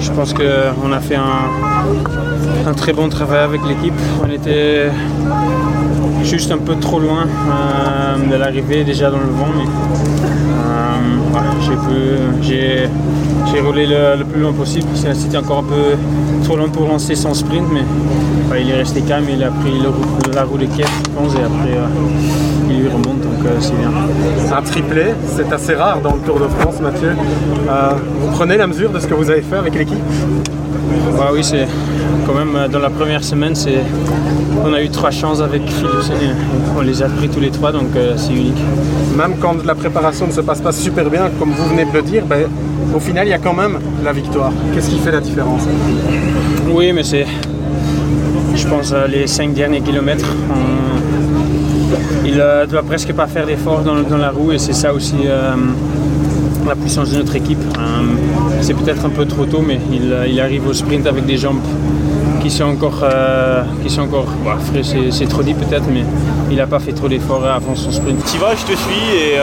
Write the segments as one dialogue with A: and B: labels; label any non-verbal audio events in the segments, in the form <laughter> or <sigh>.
A: Je pense qu'on a fait un, très bon travail avec l'équipe. On était juste un peu trop loin euh, de l'arrivée déjà dans le vent. Mais, euh, roulé le, plus loin possible. C'était encore un peu trop long pour lancer son sprint, mais il est resté calme. Il a pris la roue de quête, je pense, et après euh, il lui remonte, donc c'est bien.
B: Un triplé, c'est assez rare dans le Tour de France, Mathieu. vous prenez la mesure de ce que vous avez fait avec l'équipe?
A: Bah oui, c'est quand même euh, dans la première semaine, c'est on a eu trois chances avec Philippe. On les a pris tous les trois, donc euh, c'est unique.
B: Même quand la préparation ne se passe pas super bien, comme vous venez de le dire, ben, au final, il y a quand même la victoire. Qu'est-ce qui fait la différence
A: Oui, mais c'est, je pense, euh, les cinq derniers kilomètres. Il ne doit presque pas faire d'efforts dans, la roue et c'est ça aussi la puissance de notre équipe. Euh, c'est peut-être un peu trop tôt, mais euh, il, arrive au sprint avec des jambes qui sont encore, euh, qui sont encore bah, c'est trop dit peut-être, mais il n'a pas fait trop d'efforts avant son sprint.
C: Tu vas, je te suis, et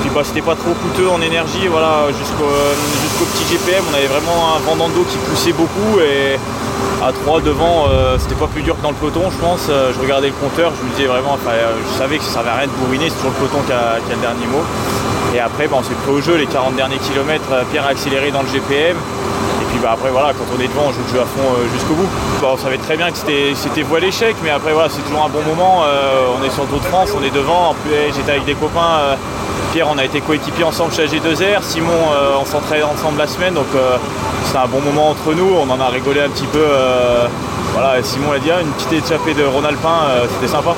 C: puis bah, c'était pas trop coûteux en énergie, voilà, jusqu'au petit GPM, on avait vraiment un vent dos qui poussait beaucoup, et à 3 devant, c'était pas plus dur que dans le peloton, je pense. je regardais le compteur, je me disais vraiment, je savais que ça servait à rien de bourriner, c'est toujours le peloton qui a, le dernier mot. Et après, bah, on s'est pris au jeu les 40 derniers kilomètres, euh, Pierre a accéléré dans le GPM. Et puis bah, après, voilà, quand on est devant, on joue le jeu à fond euh, jusqu'au bout. On savait très bien que c'était voie l'échec, mais après, voilà, c'est toujours un bon moment. Euh, on est sur le Tour de France, on est devant. Plus, j'étais avec des copains. Pierre, on a été coéquipiers ensemble chez AG2R. Simon, on s'entraîne ensemble la semaine, donc c'est un bon moment entre nous. On en a rigolé un petit peu. voilà, Simon a dit ah, une petite échappée de Ronald Alpin, c'était sympa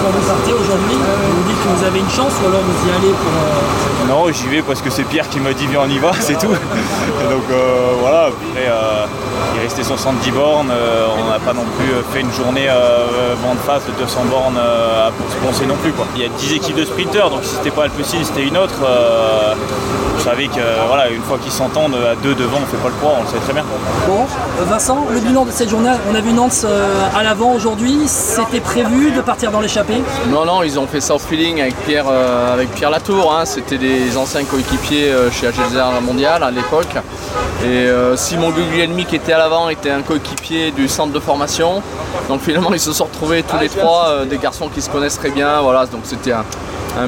D: quand vous partez aujourd'hui, vous dites que vous avez une chance ou alors vous y allez pour.
C: Euh, non, j'y vais parce que c'est Pierre qui m'a dit viens on y va, <laughs> c'est tout. donc euh, voilà, après euh, il restait 70 bornes, on n'a pas non plus fait une journée vent de face de 200 bornes à se penser non plus. Il y a 10 équipes de sprinteurs, donc si c'était pas Alpecin, c'était une autre. Vous savez que voilà, une fois qu'ils s'entendent à deux devant, on fait pas le poids, on le sait très bien.
D: Bon, Vincent, le bilan de cette journée, on a vu Nantes à l'avant aujourd'hui, c'était prévu de partir dans l'échappée?
E: Non, non, ils ont fait ça au feeling avec Pierre, euh, avec Pierre Latour. Hein. C'était des anciens coéquipiers euh, chez AGZR Mondial à l'époque. Et euh, Simon Guglielmi qui était à l'avant était un coéquipier du centre de formation. Donc finalement ils se sont retrouvés tous les trois, des garçons qui se connaissent très bien. Voilà, donc c'était un,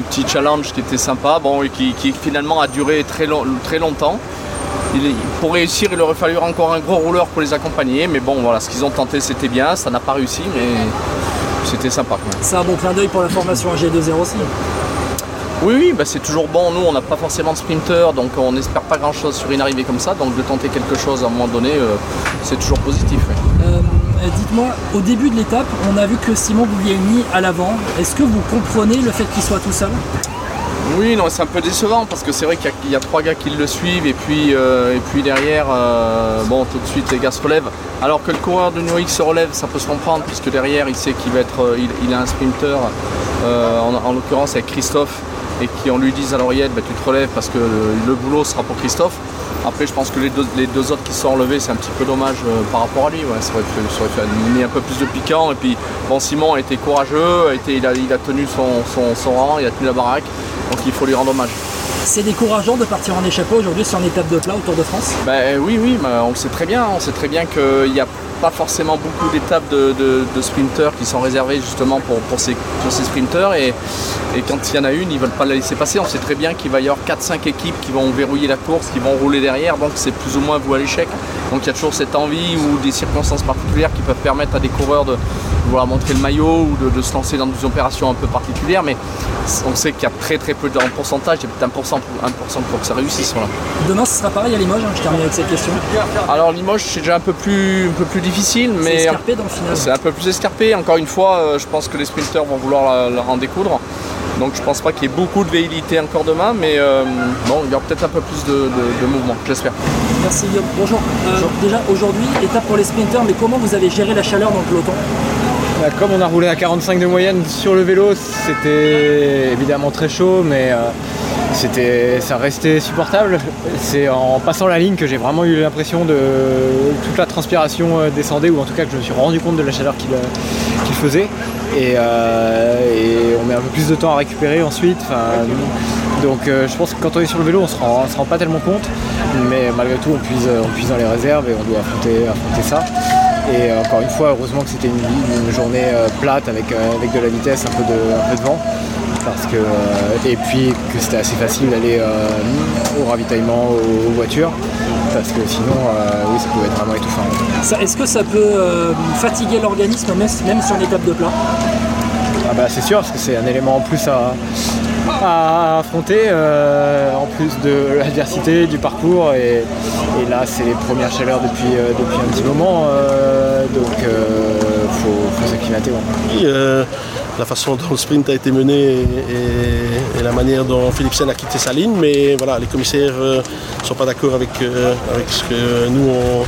E: petit challenge qui était sympa, bon, et qui, finalement a duré très, très longtemps. pour réussir, il aurait fallu encore un gros rouleur pour les accompagner. Mais bon, voilà, ce qu'ils ont tenté, c'était bien. Ça n'a pas réussi, mais c'était sympa.
D: C'est un bon clin d'œil pour la formation G2R aussi.
E: Oui, oui, bah c'est toujours bon. Nous, on n'a pas forcément de sprinter, donc on n'espère pas grand-chose sur une arrivée comme ça. Donc de tenter quelque chose à un moment donné, euh, c'est toujours positif.
D: Euh, dites-moi, au début de l'étape, on a vu que Simon mis à l'avant. Est-ce que vous comprenez le fait qu'il soit tout seul?
E: Oui, non, c'est un peu décevant parce que c'est vrai qu'il y, a trois gars qui le suivent et puis, euh, derrière, euh, bon, tout de suite les gars se relèvent. Alors que le coureur de New se relève, ça peut se comprendre puisque derrière il sait qu'il va être, euh, il, a un sprinter, en, l'occurrence avec Christophe, et qui on lui dise à l'oreillette, bah, tu te relèves parce que le, boulot sera pour Christophe. Après, je pense que les deux, autres qui sont enlevés, c'est un petit peu dommage par rapport à lui. Ça, aurait fait, un peu plus de piquant. Et puis, bon, Simon a été courageux, a été, il, a, tenu son rang, il a tenu la baraque. Donc il faut lui rendre hommage.
D: C'est décourageant de partir en échappée aujourd'hui sur une étape de plat au Tour de France
E: ben, Oui, oui, on le sait très bien. On sait très bien qu'il n'y a pas forcément beaucoup d'étapes de, sprinteurs qui sont réservées justement pour, ces, sprinteurs. Et, quand il y en a une, ils ne veulent pas la laisser passer. On sait très bien qu'il va y avoir 4-5 équipes qui vont verrouiller la course, qui vont rouler derrière. Donc c'est plus ou moins vous à l'échec. Donc il y a toujours cette envie ou des circonstances particulières qui peuvent permettre à des coureurs de, vouloir montrer le maillot ou de, se lancer dans des opérations un peu particulières, mais on sait qu'il y a très très peu de pourcentage, il y a peut-être 1%, pour, que ça réussisse.
D: Demain ce sera pareil à Limoges, hein, je termine avec cette question.
E: Alors Limoges c'est déjà un peu plus, un peu plus difficile, mais
D: c'est escarpé dans le final.
E: C'est un peu plus escarpé, encore une fois euh, je pense que les sprinteurs vont vouloir leur en découdre. Donc je pense pas qu'il y ait beaucoup de véhilité encore demain, mais euh, bon, il y aura peut-être un peu plus de, mouvement, j'espère.
D: Merci Guillaume. Bonjour. Euh, déjà aujourd'hui, étape pour les sprinteurs, mais comment vous avez géré la chaleur dans le peloton?
A: Bah, comme on a roulé à 45 de moyenne sur le vélo, c'était évidemment très chaud, mais euh, ça restait supportable. C'est en passant la ligne que j'ai vraiment eu l'impression de toute la transpiration euh, descendait, ou en tout cas que je me suis rendu compte de la chaleur qu'il, faisait.
F: et, euh, on met un peu plus de temps à récupérer ensuite. Donc euh, je pense que quand on est sur le vélo, on se se rend pas tellement compte, mais malgré tout, on puise, on dans les réserves et on doit affronter, affronter ça. Et euh, encore une fois, heureusement que c'était une, une journée euh, plate avec, euh, avec de la vitesse, un peu de, un peu de vent. Parce que, et puis que c'était assez facile d'aller au ravitaillement aux, aux voitures. Parce que sinon, oui, ça pouvait être vraiment étouffant.
D: Est-ce que ça peut fatiguer l'organisme même, même sur une étape de plat?
F: Ah bah c'est sûr, parce que c'est un élément en plus à, à affronter, euh, en plus de l'adversité, du parcours. Et, là, c'est les premières chaleurs depuis, euh, depuis un petit moment. euh, donc, il faut, faut s'acclimater.
G: Euh, la façon dont le sprint a été mené et, la manière dont Philipsen a quitté sa ligne, mais voilà, les commissaires ne sont pas d'accord avec, euh, avec ce que nous on,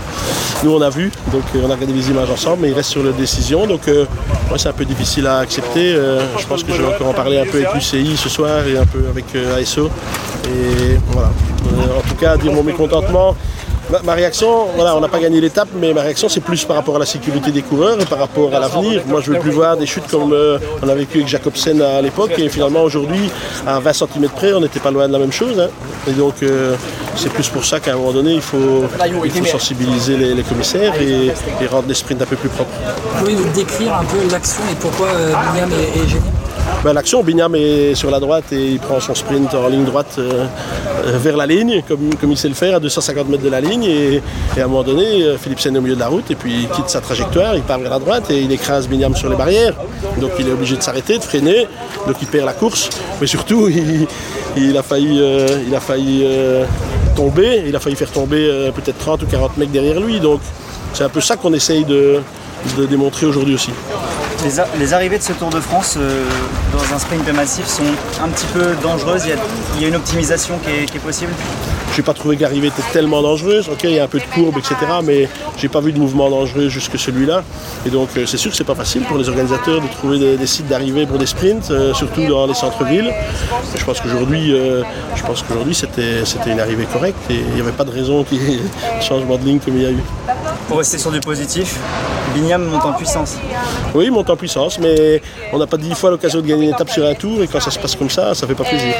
G: nous on a vu. Donc euh, on a regardé les images ensemble, mais il reste sur la décision. Donc euh, moi c'est un peu difficile à accepter. Euh, je pense que je vais encore en parler un peu avec l'UCI ce soir et un peu avec euh, ASO. Et voilà. Euh, en tout cas, dire mon mécontentement. Ma, réaction, voilà, on n'a pas gagné l'étape, mais ma réaction c'est plus par rapport à la sécurité des coureurs et par rapport à l'avenir. Moi je veux plus voir des chutes comme euh, on a vécu avec Jacobsen à l'époque et finalement aujourd'hui à 20 cm près on n'était pas loin de la même chose. hein. Et donc euh, c'est plus pour ça qu'à un moment donné il faut, il faut sensibiliser les, commissaires et, rendre les sprints un peu plus propres.
D: Pouvez-vous décrire un peu l'action et pourquoi euh, William est, est gêné
G: L'action, Bignam est sur la droite et il prend son sprint en ligne droite euh, euh, vers la ligne, comme, il sait le faire, à 250 mètres de la ligne. Et, à un moment donné, euh, Philipsen est au milieu de la route et puis il quitte sa trajectoire, il part vers la droite et il écrase Bignam sur les barrières. Donc il est obligé de s'arrêter, de freiner, donc il perd la course. Mais surtout, <laughs> il, a failli, tomber, il a failli faire tomber peut-être 30 ou 40 mecs derrière lui. Donc c'est un peu ça qu'on essaye de démontrer aujourd'hui aussi.
H: Les, arrivées de ce Tour de France euh, dans un sprint massif sont un petit peu dangereuses. Il y a, il y a une optimisation qui est, qui est possible.
G: Je n'ai pas trouvé que l'arrivée était tellement dangereuse. Ok, il y a un peu de courbe, etc. Mais j'ai pas vu de mouvement dangereux jusque celui-là. Et donc, euh, c'est sûr que c'est pas facile pour les organisateurs de trouver des, des sites d'arrivée pour des sprints, euh, surtout dans les centres-villes. Je pense qu'aujourd'hui, je pense qu'aujourd'hui, c'était, c'était une arrivée correcte et il n'y avait pas de raison qu'il y ait <laughs> changement de ligne comme il y a eu.
H: Pour rester sur du positif, Bignam monte en puissance.
G: Oui, monte en puissance, mais on n'a pas dix fois l'occasion de gagner une étape sur un tour et quand ça se passe comme ça, ça fait pas plaisir.